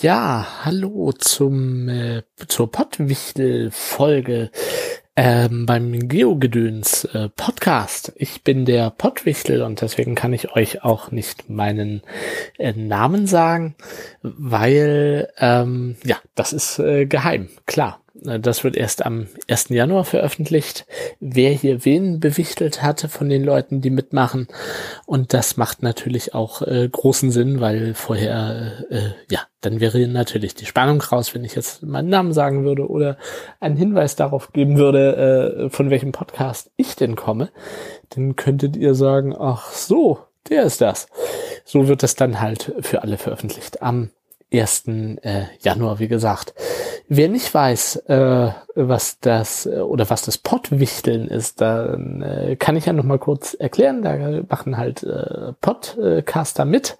Ja, hallo zum äh, zur Pottwichtel-Folge ähm, beim Geogedöns äh, Podcast. Ich bin der Pottwichtel und deswegen kann ich euch auch nicht meinen äh, Namen sagen, weil ähm, ja, das ist äh, geheim, klar. Äh, das wird erst am 1. Januar veröffentlicht, wer hier wen bewichtelt hatte von den Leuten, die mitmachen. Und das macht natürlich auch äh, großen Sinn, weil vorher, äh, ja, dann wäre natürlich die Spannung raus, wenn ich jetzt meinen Namen sagen würde oder einen Hinweis darauf geben würde, äh, von welchem Podcast ich denn komme. Dann könntet ihr sagen, ach so, der ist das. So wird es dann halt für alle veröffentlicht. Am 1. Äh, Januar, wie gesagt. Wer nicht weiß, äh, was das äh, oder was das Pottwichteln ist, dann kann ich ja noch mal kurz erklären. Da machen halt Podcaster mit.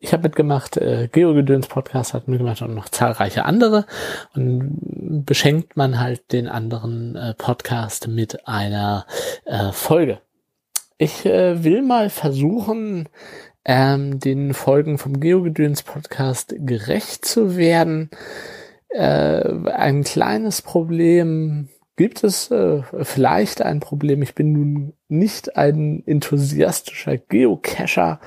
Ich habe mitgemacht, äh, Geogedöns Podcast hat mitgemacht und noch zahlreiche andere. Und beschenkt man halt den anderen Podcast mit einer Folge. Ich will mal versuchen, ähm, den Folgen vom Geogedöns Podcast gerecht zu werden. Äh, ein kleines Problem gibt es, äh, vielleicht ein Problem. Ich bin nun nicht ein enthusiastischer Geocacher.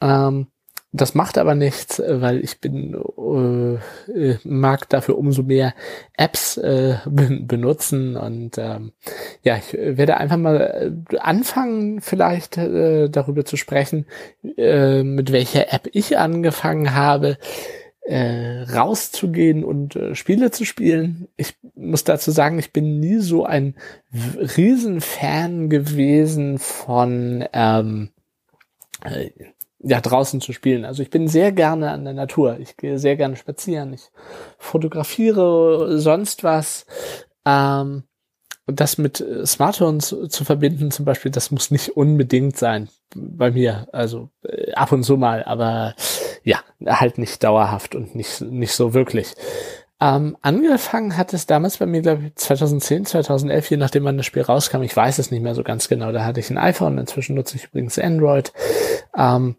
Ähm, das macht aber nichts, äh, weil ich bin äh, äh, mag dafür umso mehr Apps äh, benutzen und ähm, ja, ich werde einfach mal äh, anfangen, vielleicht äh, darüber zu sprechen, äh, mit welcher App ich angefangen habe äh, rauszugehen und äh, Spiele zu spielen. Ich muss dazu sagen, ich bin nie so ein Riesenfan gewesen von ähm, äh, ja, draußen zu spielen. Also ich bin sehr gerne an der Natur. Ich gehe sehr gerne spazieren. Ich fotografiere sonst was. Ähm, das mit Smartphones zu verbinden zum Beispiel, das muss nicht unbedingt sein bei mir. Also äh, ab und zu mal, aber ja, halt nicht dauerhaft und nicht, nicht so wirklich. Ähm, angefangen hat es damals bei mir, glaube ich, 2010, 2011, je nachdem wann das Spiel rauskam. Ich weiß es nicht mehr so ganz genau. Da hatte ich ein iPhone, inzwischen nutze ich übrigens Android. Ähm,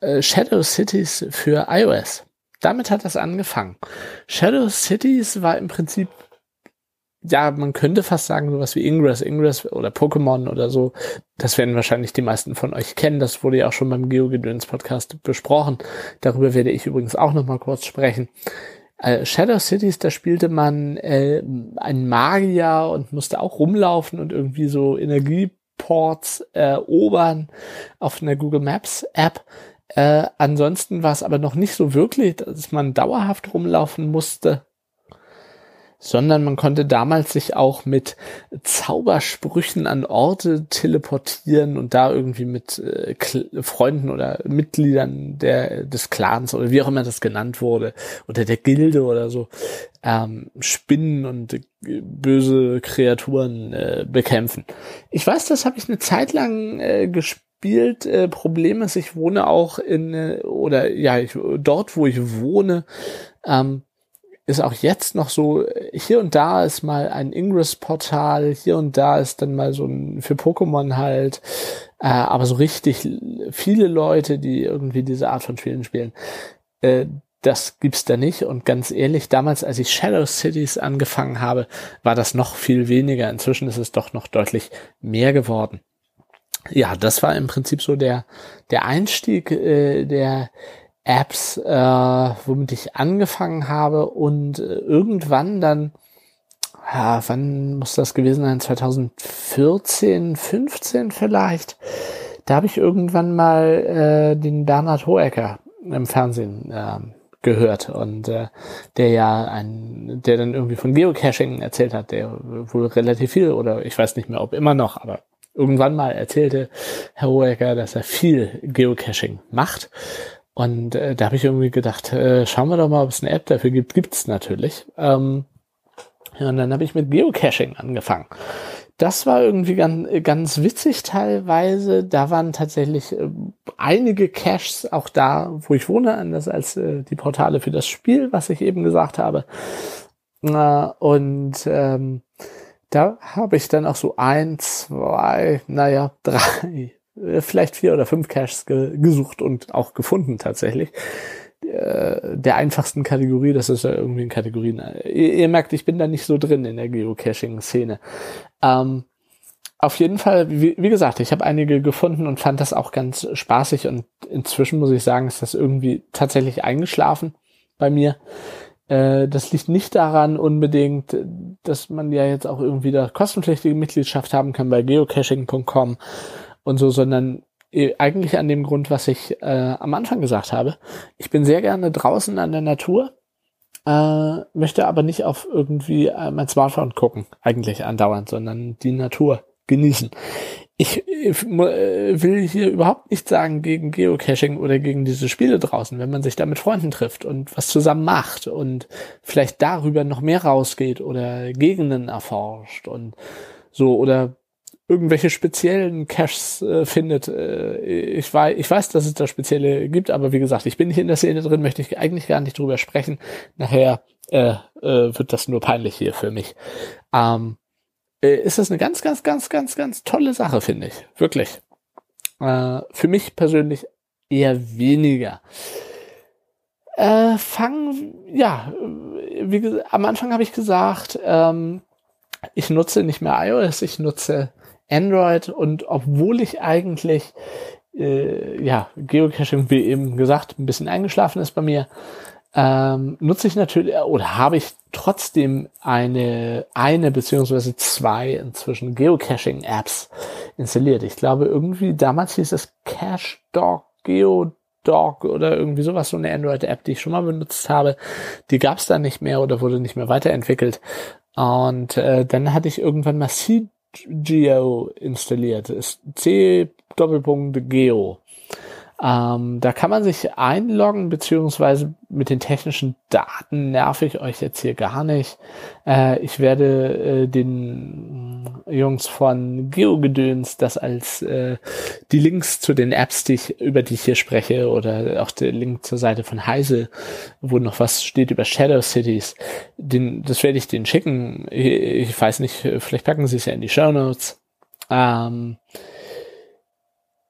äh, Shadow Cities für iOS. Damit hat das angefangen. Shadow Cities war im Prinzip ja, man könnte fast sagen, sowas wie Ingress, Ingress oder Pokémon oder so. Das werden wahrscheinlich die meisten von euch kennen. Das wurde ja auch schon beim Geogedöns Podcast besprochen. Darüber werde ich übrigens auch noch mal kurz sprechen. Äh, Shadow Cities, da spielte man äh, einen Magier und musste auch rumlaufen und irgendwie so Energieports erobern auf einer Google Maps App. Äh, ansonsten war es aber noch nicht so wirklich, dass man dauerhaft rumlaufen musste sondern man konnte damals sich auch mit Zaubersprüchen an Orte teleportieren und da irgendwie mit äh, Freunden oder Mitgliedern der, des Clans oder wie auch immer das genannt wurde oder der Gilde oder so ähm, Spinnen und äh, böse Kreaturen äh, bekämpfen. Ich weiß, das habe ich eine Zeit lang äh, gespielt. Äh, Problem ist, ich wohne auch in äh, oder ja, ich, dort, wo ich wohne, ähm, ist auch jetzt noch so, hier und da ist mal ein Ingress-Portal, hier und da ist dann mal so ein für Pokémon halt, äh, aber so richtig viele Leute, die irgendwie diese Art von Spielen spielen, äh, das gibt's da nicht. Und ganz ehrlich, damals, als ich Shadow Cities angefangen habe, war das noch viel weniger. Inzwischen ist es doch noch deutlich mehr geworden. Ja, das war im Prinzip so der, der Einstieg, äh, der Apps, äh, womit ich angefangen habe und äh, irgendwann dann, ja, wann muss das gewesen sein? 2014, 15 vielleicht. Da habe ich irgendwann mal äh, den Bernhard Hoecker im Fernsehen äh, gehört und äh, der ja ein, der dann irgendwie von Geocaching erzählt hat, der wohl relativ viel oder ich weiß nicht mehr, ob immer noch, aber irgendwann mal erzählte Herr Hoecker, dass er viel Geocaching macht und äh, da habe ich irgendwie gedacht, äh, schauen wir doch mal, ob es eine App dafür gibt. Gibt's natürlich. Ähm, ja, und dann habe ich mit Geocaching angefangen. Das war irgendwie ganz, ganz witzig teilweise. Da waren tatsächlich äh, einige Caches auch da, wo ich wohne, anders als äh, die Portale für das Spiel, was ich eben gesagt habe. Äh, und ähm, da habe ich dann auch so ein, zwei, naja, drei vielleicht vier oder fünf Caches ge gesucht und auch gefunden tatsächlich. äh, der einfachsten Kategorie. Das ist ja irgendwie in Kategorien. Ihr, ihr merkt, ich bin da nicht so drin in der Geocaching-Szene. Ähm, auf jeden Fall, wie, wie gesagt, ich habe einige gefunden und fand das auch ganz spaßig und inzwischen muss ich sagen, ist das irgendwie tatsächlich eingeschlafen bei mir. Äh, das liegt nicht daran unbedingt, dass man ja jetzt auch irgendwie da kostenpflichtige Mitgliedschaft haben kann bei geocaching.com und so, sondern äh, eigentlich an dem Grund, was ich äh, am Anfang gesagt habe. Ich bin sehr gerne draußen an der Natur, äh, möchte aber nicht auf irgendwie äh, mein Smartphone gucken, eigentlich andauernd, sondern die Natur genießen. Ich, ich äh, will hier überhaupt nicht sagen gegen Geocaching oder gegen diese Spiele draußen, wenn man sich da mit Freunden trifft und was zusammen macht und vielleicht darüber noch mehr rausgeht oder Gegenden erforscht und so oder irgendwelche speziellen Caches äh, findet. Äh, ich, weiß, ich weiß, dass es da spezielle gibt, aber wie gesagt, ich bin hier in der Szene drin, möchte ich eigentlich gar nicht drüber sprechen. Nachher äh, äh, wird das nur peinlich hier für mich. Ähm, äh, ist das eine ganz, ganz, ganz, ganz, ganz tolle Sache, finde ich. Wirklich. Äh, für mich persönlich eher weniger. Äh, fangen, ja, wie am Anfang habe ich gesagt, ähm, ich nutze nicht mehr iOS, ich nutze Android und obwohl ich eigentlich äh, ja Geocaching wie eben gesagt ein bisschen eingeschlafen ist bei mir, ähm, nutze ich natürlich oder habe ich trotzdem eine eine beziehungsweise zwei inzwischen Geocaching Apps installiert. Ich glaube irgendwie damals hieß es Cache Dog Geo Dog oder irgendwie sowas, so eine Android-App, die ich schon mal benutzt habe. Die gab es dann nicht mehr oder wurde nicht mehr weiterentwickelt. Und äh, dann hatte ich irgendwann mal Seed Geo installiert. Ist C Doppelpunkt Geo. Ähm, da kann man sich einloggen, beziehungsweise mit den technischen Daten nerv ich euch jetzt hier gar nicht. Äh, ich werde äh, den Jungs von GeoGedöns das als äh, die Links zu den Apps, die ich, über die ich hier spreche, oder auch der Link zur Seite von Heise, wo noch was steht über Shadow Cities, den, das werde ich denen schicken. Ich, ich weiß nicht, vielleicht packen sie es ja in die Show Notes. Ähm,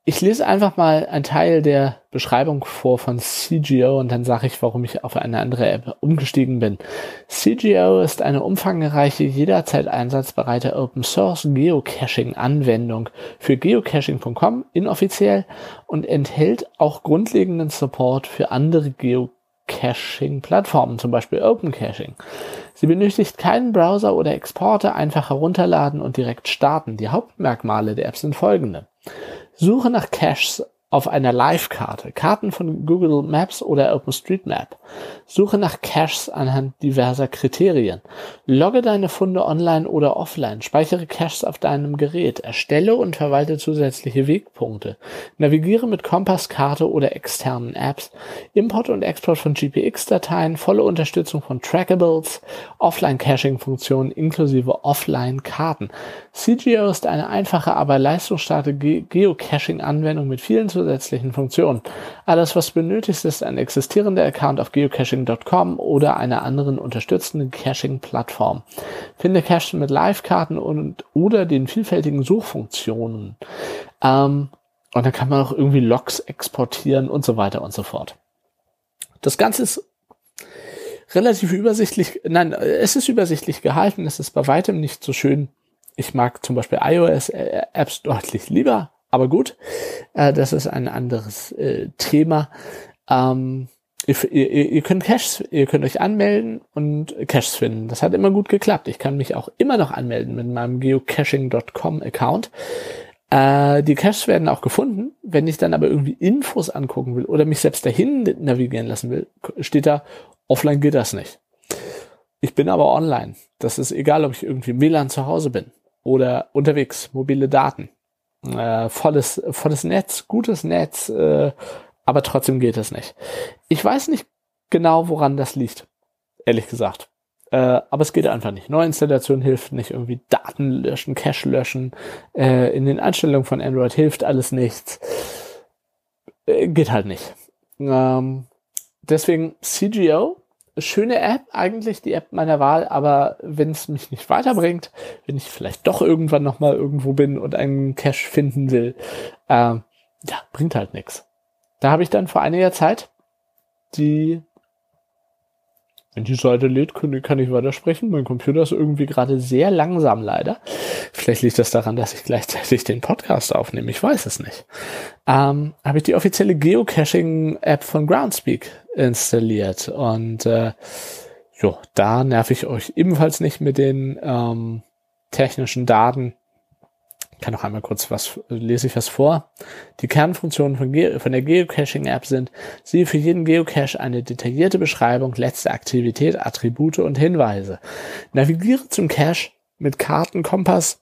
ich lese einfach mal einen Teil der Beschreibung vor von CGO und dann sage ich, warum ich auf eine andere App umgestiegen bin. CGO ist eine umfangreiche, jederzeit einsatzbereite Open Source Geocaching Anwendung für geocaching.com inoffiziell und enthält auch grundlegenden Support für andere Geocaching-Plattformen, zum Beispiel Open Caching. Sie benötigt keinen Browser oder Exporter, einfach herunterladen und direkt starten. Die Hauptmerkmale der App sind folgende. Suche nach Caches auf einer Live-Karte, Karten von Google Maps oder OpenStreetMap. Suche nach Caches anhand diverser Kriterien. Logge deine Funde online oder offline. Speichere Caches auf deinem Gerät. Erstelle und verwalte zusätzliche Wegpunkte. Navigiere mit Kompasskarte oder externen Apps. Import und Export von GPX-Dateien. Volle Unterstützung von Trackables. Offline-Caching-Funktionen inklusive Offline-Karten. CGO ist eine einfache, aber leistungsstarke Ge Geocaching-Anwendung mit vielen zusätzlichen Funktionen. Alles, was benötigt, ist ein existierender Account auf geocaching.com oder einer anderen unterstützenden Caching-Plattform. Finde Caches mit Live-Karten und oder den vielfältigen Suchfunktionen. Ähm, und dann kann man auch irgendwie Logs exportieren und so weiter und so fort. Das Ganze ist relativ übersichtlich, nein, es ist übersichtlich gehalten, es ist bei weitem nicht so schön. Ich mag zum Beispiel iOS-Apps deutlich lieber, aber gut, äh, das ist ein anderes äh, Thema. Ähm, ihr, ihr, ihr könnt Caches, ihr könnt euch anmelden und Caches finden. Das hat immer gut geklappt. Ich kann mich auch immer noch anmelden mit meinem geocaching.com Account. Äh, die Caches werden auch gefunden. Wenn ich dann aber irgendwie Infos angucken will oder mich selbst dahin navigieren lassen will, steht da, offline geht das nicht. Ich bin aber online. Das ist egal, ob ich irgendwie WLAN zu Hause bin oder unterwegs, mobile Daten äh, volles, volles Netz, gutes Netz, äh, aber trotzdem geht es nicht. Ich weiß nicht genau, woran das liegt, ehrlich gesagt. Äh, aber es geht einfach nicht. Neuinstallation hilft nicht, irgendwie Daten löschen, Cache löschen, äh, in den Einstellungen von Android hilft alles nichts. Äh, geht halt nicht. Ähm, deswegen CGO schöne App, eigentlich die App meiner Wahl, aber wenn es mich nicht weiterbringt, wenn ich vielleicht doch irgendwann nochmal irgendwo bin und einen Cache finden will, äh, ja, bringt halt nichts. Da habe ich dann vor einiger Zeit die wenn die Seite lädt, kann ich weitersprechen. Mein Computer ist irgendwie gerade sehr langsam, leider. Vielleicht liegt das daran, dass ich gleichzeitig den Podcast aufnehme. Ich weiß es nicht. Ähm, Habe ich die offizielle Geocaching-App von Groundspeak installiert. Und äh, jo, da nerv ich euch ebenfalls nicht mit den ähm, technischen Daten kann noch einmal kurz was, lese ich was vor. Die Kernfunktionen von, Ge von der Geocaching-App sind, siehe für jeden Geocache eine detaillierte Beschreibung, letzte Aktivität, Attribute und Hinweise. Navigiere zum Cache mit Karten, Kompass,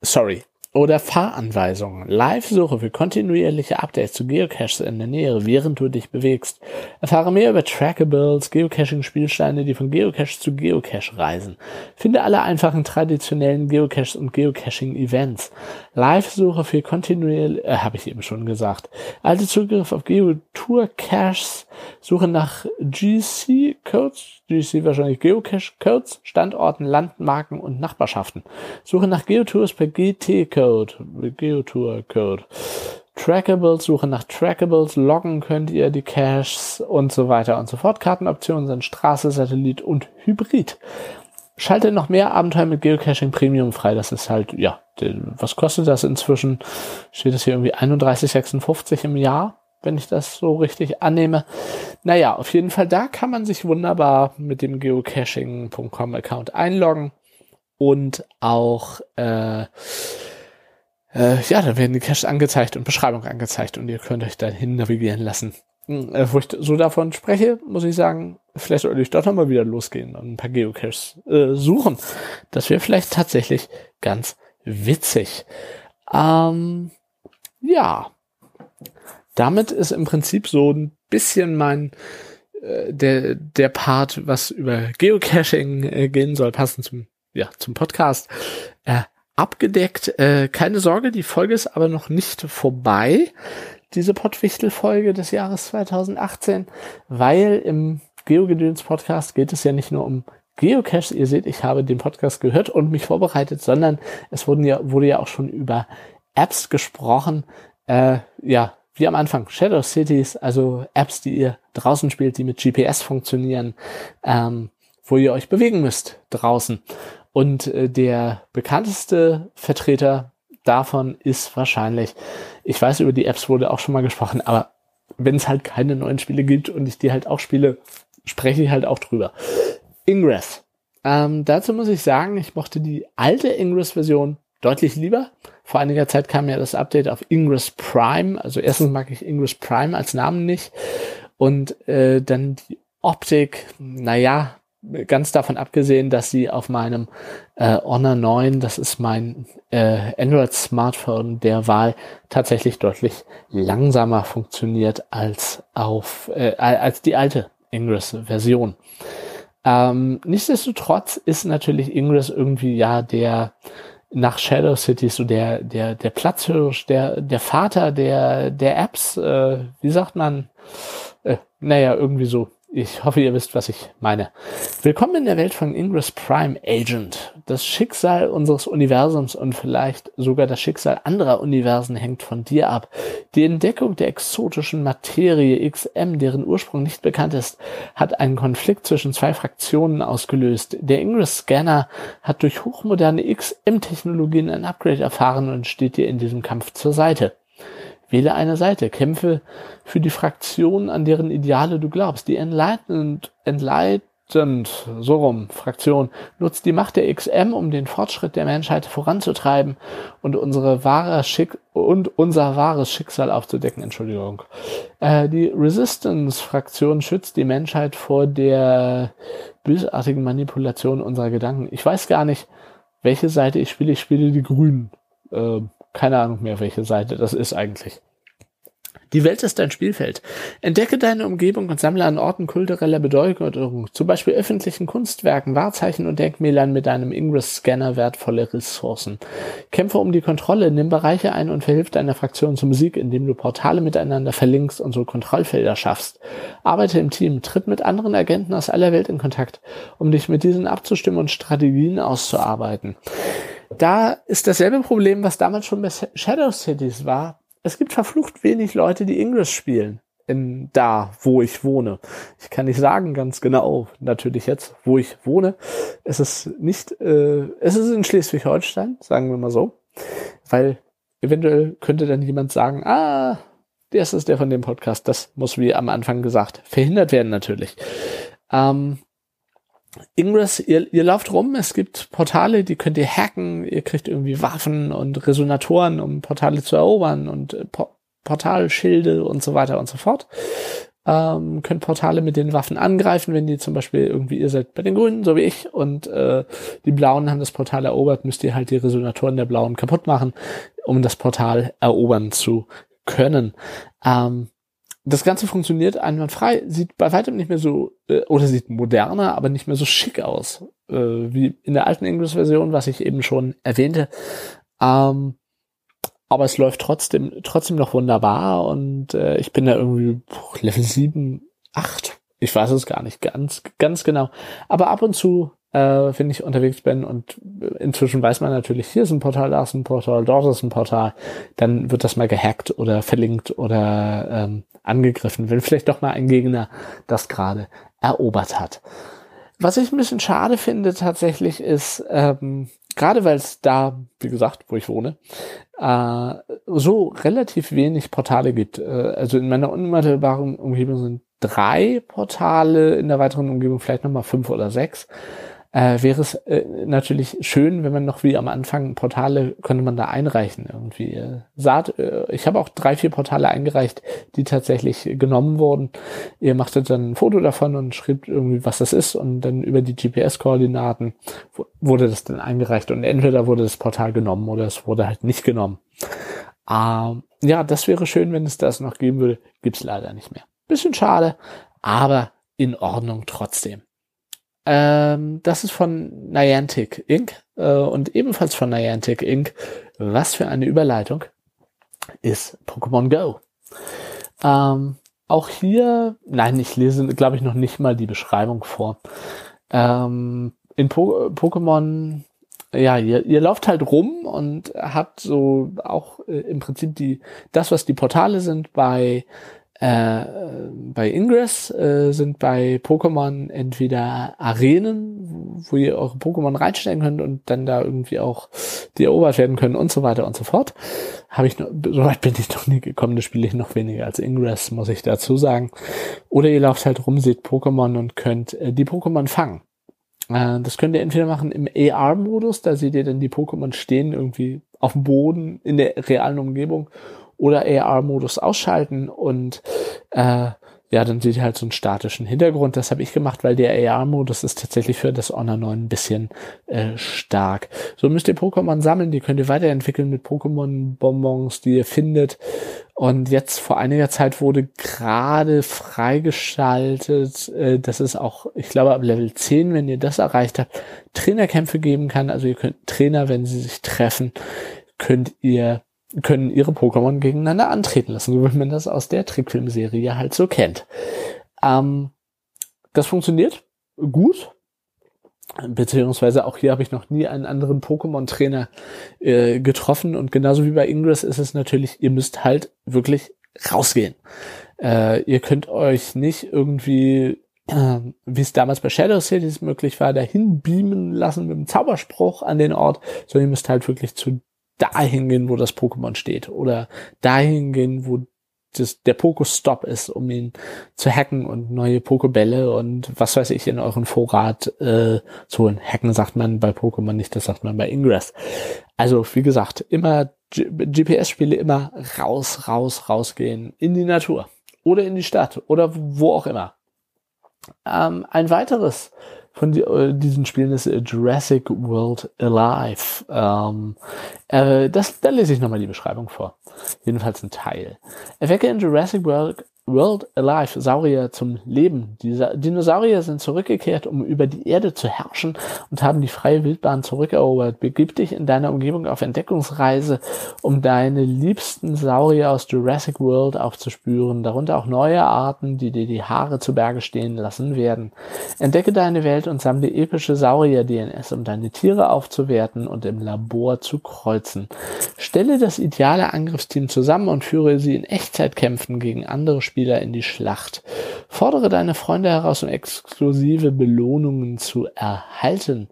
sorry, oder Fahranweisungen. Live-Suche für kontinuierliche Updates zu Geocaches in der Nähe, während du dich bewegst. Erfahre mehr über Trackables, Geocaching-Spielsteine, die von Geocache zu Geocache reisen. Finde alle einfachen traditionellen Geocaches und Geocaching-Events. Live-Suche für kontinuierliche, äh, habe ich eben schon gesagt. Alte Zugriff auf Geotour-Caches, Suche nach GC-Codes, GC wahrscheinlich Geocache-Codes, Standorten, Landmarken und Nachbarschaften. Suche nach Geotours per GT-Code, Geotour-Code. Trackables, Suche nach Trackables, loggen könnt ihr die Caches und so weiter und so fort. Kartenoptionen sind Straße, Satellit und Hybrid. Schalte noch mehr Abenteuer mit Geocaching Premium frei. Das ist halt, ja, was kostet das inzwischen? Steht es hier irgendwie 31,56 im Jahr? Wenn ich das so richtig annehme. Naja, auf jeden Fall, da kann man sich wunderbar mit dem geocaching.com Account einloggen und auch, äh, äh, ja, da werden die Caches angezeigt und Beschreibung angezeigt und ihr könnt euch dahin navigieren lassen. Hm, äh, wo ich so davon spreche, muss ich sagen, vielleicht sollte ich doch nochmal wieder losgehen und ein paar Geocaches äh, suchen. Das wäre vielleicht tatsächlich ganz witzig. Ähm, ja, damit ist im Prinzip so ein bisschen mein äh, der der Part, was über Geocaching äh, gehen soll, passend zum ja zum Podcast äh, abgedeckt. Äh, keine Sorge, die Folge ist aber noch nicht vorbei. Diese Pottwichtel-Folge des Jahres 2018, weil im Geogedöns Podcast geht es ja nicht nur um Geocaches. Ihr seht, ich habe den Podcast gehört und mich vorbereitet, sondern es wurden ja, wurde ja auch schon über Apps gesprochen. Äh, ja, wie am Anfang, Shadow Cities, also Apps, die ihr draußen spielt, die mit GPS funktionieren, ähm, wo ihr euch bewegen müsst draußen. Und äh, der bekannteste Vertreter davon ist wahrscheinlich, ich weiß, über die Apps wurde auch schon mal gesprochen, aber wenn es halt keine neuen Spiele gibt und ich die halt auch spiele, spreche ich halt auch drüber. Ingress. Ähm, dazu muss ich sagen, ich mochte die alte Ingress-Version deutlich lieber. Vor einiger Zeit kam ja das Update auf Ingress Prime. Also erstens mag ich Ingress Prime als Namen nicht. Und äh, dann die Optik, naja, ganz davon abgesehen, dass sie auf meinem äh, Honor 9, das ist mein äh, Android-Smartphone der Wahl, tatsächlich deutlich langsamer funktioniert als auf äh, als die alte Ingress-Version. Ähm, nichtsdestotrotz ist natürlich Ingress irgendwie ja der nach Shadow City so der, der, der Platzhirsch, der, der Vater der, der Apps, äh, wie sagt man, äh, naja, irgendwie so. Ich hoffe, ihr wisst, was ich meine. Willkommen in der Welt von Ingress Prime Agent. Das Schicksal unseres Universums und vielleicht sogar das Schicksal anderer Universen hängt von dir ab. Die Entdeckung der exotischen Materie XM, deren Ursprung nicht bekannt ist, hat einen Konflikt zwischen zwei Fraktionen ausgelöst. Der Ingress Scanner hat durch hochmoderne XM-Technologien ein Upgrade erfahren und steht dir in diesem Kampf zur Seite. Wähle eine Seite, kämpfe für die Fraktion, an deren Ideale du glaubst. Die Enlightened, Enlightened, so rum, Fraktion, nutzt die Macht der XM, um den Fortschritt der Menschheit voranzutreiben und unsere wahre Schick und unser wahres Schicksal aufzudecken. Entschuldigung. Äh, die Resistance-Fraktion schützt die Menschheit vor der bösartigen Manipulation unserer Gedanken. Ich weiß gar nicht, welche Seite ich spiele. Ich spiele die Grünen. Äh, keine Ahnung mehr, welche Seite das ist eigentlich. Die Welt ist dein Spielfeld. Entdecke deine Umgebung und sammle an Orten kultureller Bedeutung, zum Beispiel öffentlichen Kunstwerken, Wahrzeichen und Denkmälern mit deinem Ingress-Scanner wertvolle Ressourcen. Kämpfe um die Kontrolle, nimm Bereiche ein und verhilf deiner Fraktion zum Sieg, indem du Portale miteinander verlinkst und so Kontrollfelder schaffst. Arbeite im Team, tritt mit anderen Agenten aus aller Welt in Kontakt, um dich mit diesen abzustimmen und Strategien auszuarbeiten. Da ist dasselbe Problem, was damals schon bei Shadow Cities war. Es gibt verflucht wenig Leute, die Ingress spielen. in da, wo ich wohne. Ich kann nicht sagen ganz genau, natürlich jetzt, wo ich wohne. Es ist nicht, äh, es ist in Schleswig-Holstein, sagen wir mal so, weil eventuell könnte dann jemand sagen, ah, das ist der von dem Podcast. Das muss, wie am Anfang gesagt, verhindert werden natürlich. Ähm, Ingress, ihr, ihr lauft rum, es gibt Portale, die könnt ihr hacken, ihr kriegt irgendwie Waffen und Resonatoren, um Portale zu erobern und äh, po Portalschilde und so weiter und so fort. Ähm, könnt Portale mit den Waffen angreifen, wenn die zum Beispiel irgendwie, ihr seid bei den Grünen, so wie ich, und äh, die Blauen haben das Portal erobert, müsst ihr halt die Resonatoren der Blauen kaputt machen, um das Portal erobern zu können. Ähm, das Ganze funktioniert einwandfrei, sieht bei weitem nicht mehr so, äh, oder sieht moderner, aber nicht mehr so schick aus, äh, wie in der alten English-Version, was ich eben schon erwähnte. Ähm, aber es läuft trotzdem, trotzdem noch wunderbar und äh, ich bin da irgendwie Level 7, 8, ich weiß es gar nicht ganz, ganz genau. Aber ab und zu äh, wenn ich unterwegs bin und inzwischen weiß man natürlich, hier ist ein Portal, da ist ein Portal, dort ist ein Portal, dann wird das mal gehackt oder verlinkt oder ähm, angegriffen, wenn vielleicht doch mal ein Gegner das gerade erobert hat. Was ich ein bisschen schade finde tatsächlich ist, ähm, gerade weil es da, wie gesagt, wo ich wohne, äh, so relativ wenig Portale gibt. Äh, also in meiner unmittelbaren Umgebung sind drei Portale, in der weiteren Umgebung vielleicht nochmal fünf oder sechs äh, wäre es äh, natürlich schön, wenn man noch wie am Anfang Portale könnte man da einreichen irgendwie. Äh, Saat, äh, ich habe auch drei, vier Portale eingereicht, die tatsächlich genommen wurden. Ihr machtet dann ein Foto davon und schreibt irgendwie, was das ist und dann über die GPS-Koordinaten wurde das dann eingereicht und entweder wurde das Portal genommen oder es wurde halt nicht genommen. Ähm, ja, das wäre schön, wenn es das noch geben würde. Gibt's leider nicht mehr. Bisschen schade, aber in Ordnung trotzdem. Ähm, das ist von Niantic Inc. Äh, und ebenfalls von Niantic Inc. Was für eine Überleitung ist Pokémon Go. Ähm, auch hier, nein, ich lese, glaube ich, noch nicht mal die Beschreibung vor. Ähm, in po Pokémon, ja, ihr, ihr lauft halt rum und habt so auch äh, im Prinzip die, das, was die Portale sind bei äh, bei Ingress äh, sind bei Pokémon entweder Arenen, wo ihr eure Pokémon reinstellen könnt und dann da irgendwie auch die erobert werden können und so weiter und so fort. Habe ich noch, soweit bin ich noch nie gekommen, das spiele ich noch weniger als Ingress, muss ich dazu sagen. Oder ihr lauft halt rum, seht Pokémon und könnt äh, die Pokémon fangen. Äh, das könnt ihr entweder machen im AR-Modus, da seht ihr dann die Pokémon stehen irgendwie auf dem Boden in der realen Umgebung oder AR-Modus ausschalten und äh, ja, dann seht ihr halt so einen statischen Hintergrund. Das habe ich gemacht, weil der AR-Modus ist tatsächlich für das Honor 9 ein bisschen äh, stark. So müsst ihr Pokémon sammeln, die könnt ihr weiterentwickeln mit Pokémon-Bonbons, die ihr findet. Und jetzt vor einiger Zeit wurde gerade freigeschaltet, äh, dass es auch, ich glaube, ab Level 10, wenn ihr das erreicht habt, Trainerkämpfe geben kann. Also ihr könnt Trainer, wenn sie sich treffen, könnt ihr können ihre Pokémon gegeneinander antreten lassen, so wie man das aus der Trickfilmserie halt so kennt. Ähm, das funktioniert gut. Beziehungsweise auch hier habe ich noch nie einen anderen Pokémon-Trainer äh, getroffen. Und genauso wie bei Ingress ist es natürlich, ihr müsst halt wirklich rausgehen. Äh, ihr könnt euch nicht irgendwie, äh, wie es damals bei Shadow Cities möglich war, dahin beamen lassen mit einem Zauberspruch an den Ort, sondern ihr müsst halt wirklich zu dahin gehen, wo das Pokémon steht. Oder dahin gehen, wo das, der Pokestop ist, um ihn zu hacken und neue Pokebälle und was weiß ich in euren Vorrat äh, zu holen. Hacken sagt man bei Pokémon nicht, das sagt man bei Ingress. Also wie gesagt, immer GPS-Spiele immer raus, raus, rausgehen in die Natur oder in die Stadt oder wo auch immer. Ähm, ein weiteres von die, äh, diesen Spielen ist äh, Jurassic World Alive. Ähm, äh, das, da lese ich nochmal die Beschreibung vor. Jedenfalls ein Teil. Erwecke in Jurassic World World Alive, Saurier zum Leben. Die Dinosaurier sind zurückgekehrt, um über die Erde zu herrschen und haben die freie Wildbahn zurückerobert. Begib dich in deiner Umgebung auf Entdeckungsreise, um deine liebsten Saurier aus Jurassic World aufzuspüren, darunter auch neue Arten, die dir die Haare zu Berge stehen lassen werden. Entdecke deine Welt und sammle epische Saurier-DNS, um deine Tiere aufzuwerten und im Labor zu kreuzen. Stelle das ideale Angriffsteam zusammen und führe sie in Echtzeitkämpfen gegen andere Spieler Spieler in die Schlacht. Fordere deine Freunde heraus, um exklusive Belohnungen zu erhalten.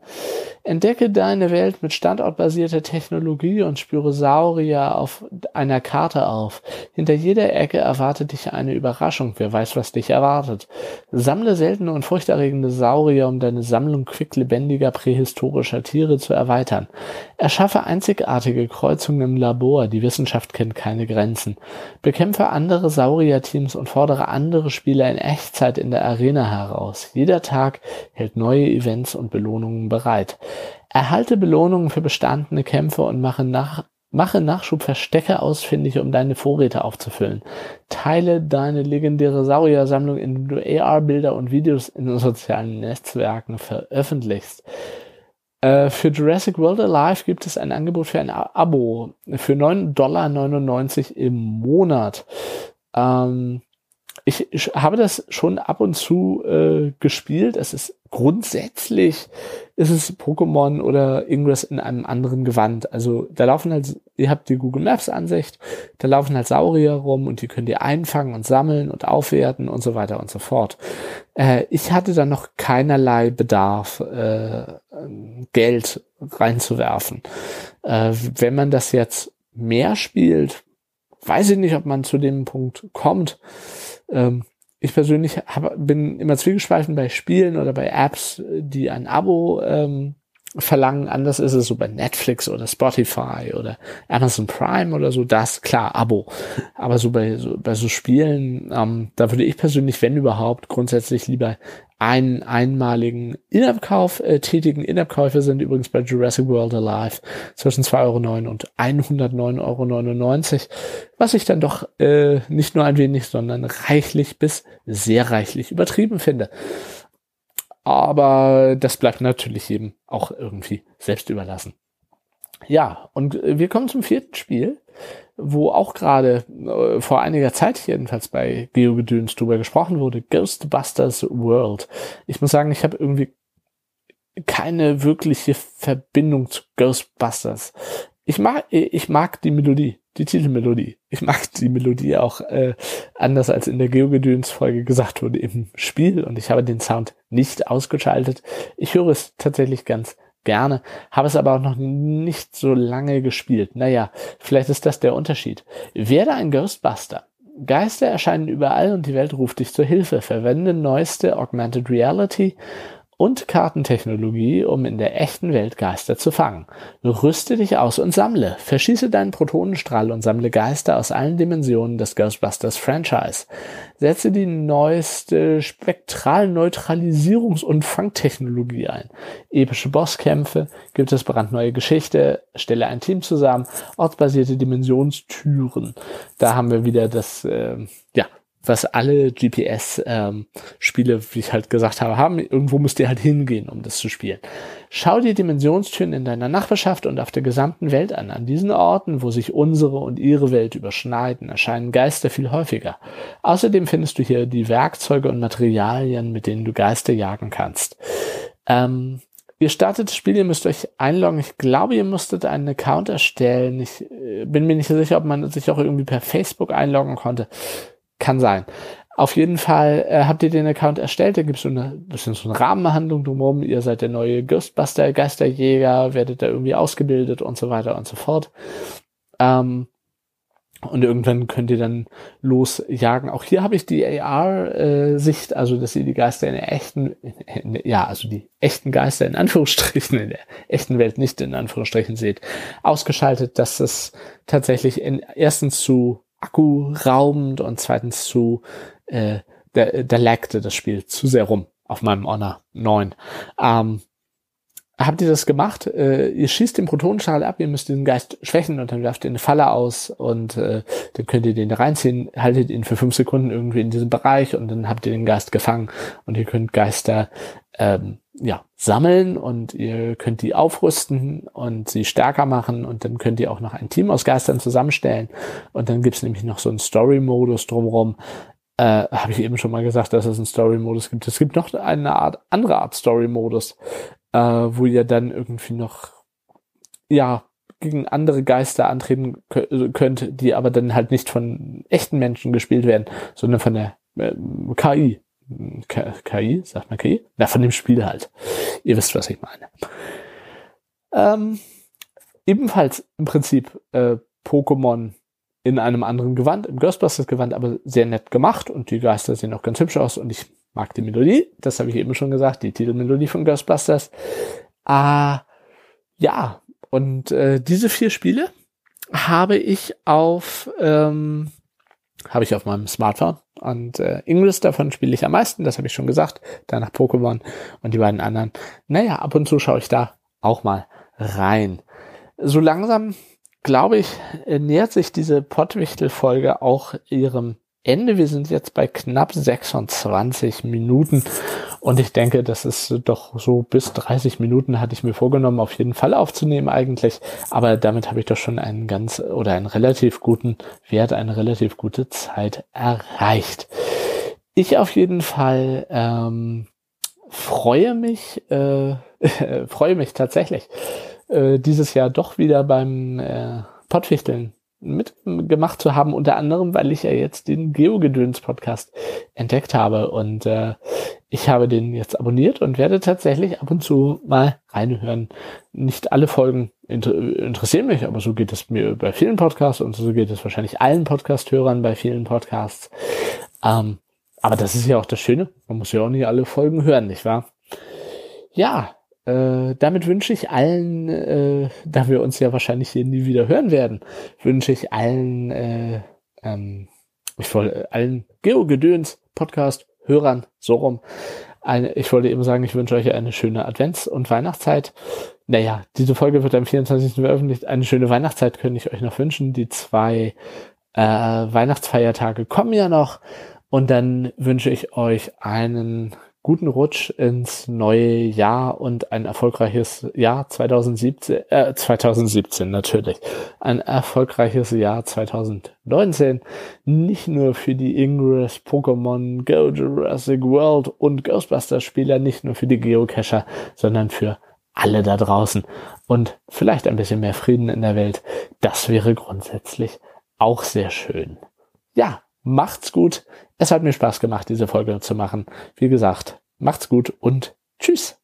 Entdecke deine Welt mit standortbasierter Technologie und spüre Saurier auf einer Karte auf. Hinter jeder Ecke erwartet dich eine Überraschung. Wer weiß, was dich erwartet. Sammle seltene und furchterregende Saurier, um deine Sammlung quicklebendiger prähistorischer Tiere zu erweitern. Erschaffe einzigartige Kreuzungen im Labor. Die Wissenschaft kennt keine Grenzen. Bekämpfe andere Saurier-Teams und fordere andere Spieler in Echtzeit in der Arena heraus. Jeder Tag hält neue Events und Belohnungen bereit. Erhalte Belohnungen für bestandene Kämpfe und mache nach Mache Nachschubverstecke ausfindig, um deine Vorräte aufzufüllen. Teile deine legendäre Saurier-Sammlung, indem du AR-Bilder und Videos in den sozialen Netzwerken veröffentlichst. Äh, für Jurassic World Alive gibt es ein Angebot für ein Abo für 9,99 Dollar im Monat. Ähm, ich, habe das schon ab und zu äh, gespielt. Es ist grundsätzlich ist es Pokémon oder Ingress in einem anderen Gewand. Also da laufen halt, ihr habt die Google Maps Ansicht, da laufen halt Saurier rum und die könnt ihr einfangen und sammeln und aufwerten und so weiter und so fort. Äh, ich hatte da noch keinerlei Bedarf, äh, Geld reinzuwerfen. Äh, wenn man das jetzt mehr spielt, weiß ich nicht, ob man zu dem Punkt kommt. Ähm, ich persönlich hab, bin immer zwiegespalten bei Spielen oder bei Apps, die ein Abo ähm, verlangen. Anders ist es so bei Netflix oder Spotify oder Amazon Prime oder so. Das klar Abo, aber so bei so, bei so Spielen, ähm, da würde ich persönlich, wenn überhaupt, grundsätzlich lieber einen einmaligen In-App-Kauf äh, tätigen. In-App-Käufe sind übrigens bei Jurassic World Alive zwischen 2,09 Euro und 109,99 Euro, was ich dann doch äh, nicht nur ein wenig, sondern reichlich bis sehr reichlich übertrieben finde. Aber das bleibt natürlich jedem auch irgendwie selbst überlassen. Ja, und wir kommen zum vierten Spiel wo auch gerade äh, vor einiger Zeit jedenfalls bei Geogedöns drüber gesprochen wurde, Ghostbusters World. Ich muss sagen, ich habe irgendwie keine wirkliche Verbindung zu Ghostbusters. Ich mag, ich mag die Melodie, die Titelmelodie. Ich mag die Melodie auch äh, anders als in der Geogedöns-Folge gesagt wurde im Spiel und ich habe den Sound nicht ausgeschaltet. Ich höre es tatsächlich ganz gerne, habe es aber auch noch nicht so lange gespielt. Naja, vielleicht ist das der Unterschied. Werde ein Ghostbuster. Geister erscheinen überall und die Welt ruft dich zur Hilfe. Verwende neueste Augmented Reality und Kartentechnologie, um in der echten Welt Geister zu fangen. Rüste dich aus und sammle. Verschieße deinen Protonenstrahl und sammle Geister aus allen Dimensionen des Ghostbusters Franchise. Setze die neueste Spektralneutralisierungs- und Fangtechnologie ein. Epische Bosskämpfe, gibt es brandneue Geschichte, stelle ein Team zusammen, ortsbasierte Dimensionstüren. Da haben wir wieder das, äh, ja, was alle GPS-Spiele, ähm, wie ich halt gesagt habe, haben. Irgendwo müsst ihr halt hingehen, um das zu spielen. Schau dir Dimensionstüren in deiner Nachbarschaft und auf der gesamten Welt an. An diesen Orten, wo sich unsere und ihre Welt überschneiden, erscheinen Geister viel häufiger. Außerdem findest du hier die Werkzeuge und Materialien, mit denen du Geister jagen kannst. Ähm, Ihr startet das Spiel, ihr müsst euch einloggen. Ich glaube, ihr musstet einen Account erstellen. Ich äh, bin mir nicht sicher, ob man sich auch irgendwie per Facebook einloggen konnte. Kann sein. Auf jeden Fall äh, habt ihr den Account erstellt, da gibt es so eine bisschen so eine Rahmenhandlung drumherum. Ihr seid der neue Ghostbuster, Geisterjäger, werdet da irgendwie ausgebildet und so weiter und so fort. Ähm, und irgendwann könnt ihr dann losjagen. Auch hier habe ich die AR-Sicht, äh, also dass ihr die Geister in der echten, in, ja, also die echten Geister in Anführungsstrichen, in der echten Welt nicht in Anführungsstrichen seht, ausgeschaltet, dass es tatsächlich in, erstens zu akkuraubend und zweitens zu, äh, da, da lagte das Spiel zu sehr rum auf meinem Honor 9. Ähm, habt ihr das gemacht? Äh, ihr schießt den Protonenstrahl ab, ihr müsst den Geist schwächen und dann werft ihr eine Falle aus und äh, dann könnt ihr den reinziehen, haltet ihn für fünf Sekunden irgendwie in diesem Bereich und dann habt ihr den Geist gefangen und ihr könnt Geister ähm, ja, sammeln und ihr könnt die aufrüsten und sie stärker machen und dann könnt ihr auch noch ein Team aus Geistern zusammenstellen und dann gibt's nämlich noch so einen Story-Modus drumherum. Äh, Habe ich eben schon mal gesagt, dass es einen Story-Modus gibt. Es gibt noch eine Art, andere Art Story-Modus, äh, wo ihr dann irgendwie noch, ja, gegen andere Geister antreten könnt, die aber dann halt nicht von echten Menschen gespielt werden, sondern von der äh, KI. K KI, sagt man KI? Na, von dem Spiel halt. Ihr wisst, was ich meine. Ähm, ebenfalls im Prinzip äh, Pokémon in einem anderen Gewand, im Ghostbusters Gewand, aber sehr nett gemacht und die Geister sehen auch ganz hübsch aus und ich mag die Melodie, das habe ich eben schon gesagt, die Titelmelodie von Ghostbusters. Ah, ja, und äh, diese vier Spiele habe ich auf ähm, habe ich auf meinem Smartphone und äh, Ingress davon spiele ich am meisten, das habe ich schon gesagt, danach Pokémon und die beiden anderen. Naja, ab und zu schaue ich da auch mal rein. So langsam glaube ich, nähert sich diese Pottwichtel-Folge auch ihrem Ende. Wir sind jetzt bei knapp 26 Minuten und ich denke, das ist doch so bis 30 Minuten hatte ich mir vorgenommen, auf jeden Fall aufzunehmen eigentlich. Aber damit habe ich doch schon einen ganz oder einen relativ guten Wert, eine relativ gute Zeit erreicht. Ich auf jeden Fall ähm, freue mich, äh, freue mich tatsächlich äh, dieses Jahr doch wieder beim äh, Pottwichteln mitgemacht zu haben, unter anderem, weil ich ja jetzt den Geogedöns-Podcast entdeckt habe und äh, ich habe den jetzt abonniert und werde tatsächlich ab und zu mal reinhören. Nicht alle Folgen inter interessieren mich, aber so geht es mir bei vielen Podcasts und so geht es wahrscheinlich allen Podcast-Hörern bei vielen Podcasts. Ähm, aber das ist ja auch das Schöne. Man muss ja auch nicht alle Folgen hören, nicht wahr? Ja, äh, damit wünsche ich allen, äh, da wir uns ja wahrscheinlich hier nie wieder hören werden, wünsche ich allen, äh, ähm, ich wollte allen Geo-Gedöns Podcast Hörern so rum. Eine, ich wollte eben sagen, ich wünsche euch eine schöne Advents- und Weihnachtszeit. Naja, diese Folge wird am 24. veröffentlicht. Eine schöne Weihnachtszeit könnte ich euch noch wünschen. Die zwei äh, Weihnachtsfeiertage kommen ja noch. Und dann wünsche ich euch einen guten Rutsch ins neue Jahr und ein erfolgreiches Jahr 2017, äh, 2017 natürlich, ein erfolgreiches Jahr 2019, nicht nur für die Ingress, Pokémon, Go Jurassic World und Ghostbusters Spieler, nicht nur für die Geocacher, sondern für alle da draußen und vielleicht ein bisschen mehr Frieden in der Welt. Das wäre grundsätzlich auch sehr schön. Ja, macht's gut. Es hat mir Spaß gemacht, diese Folge zu machen. Wie gesagt, macht's gut und tschüss.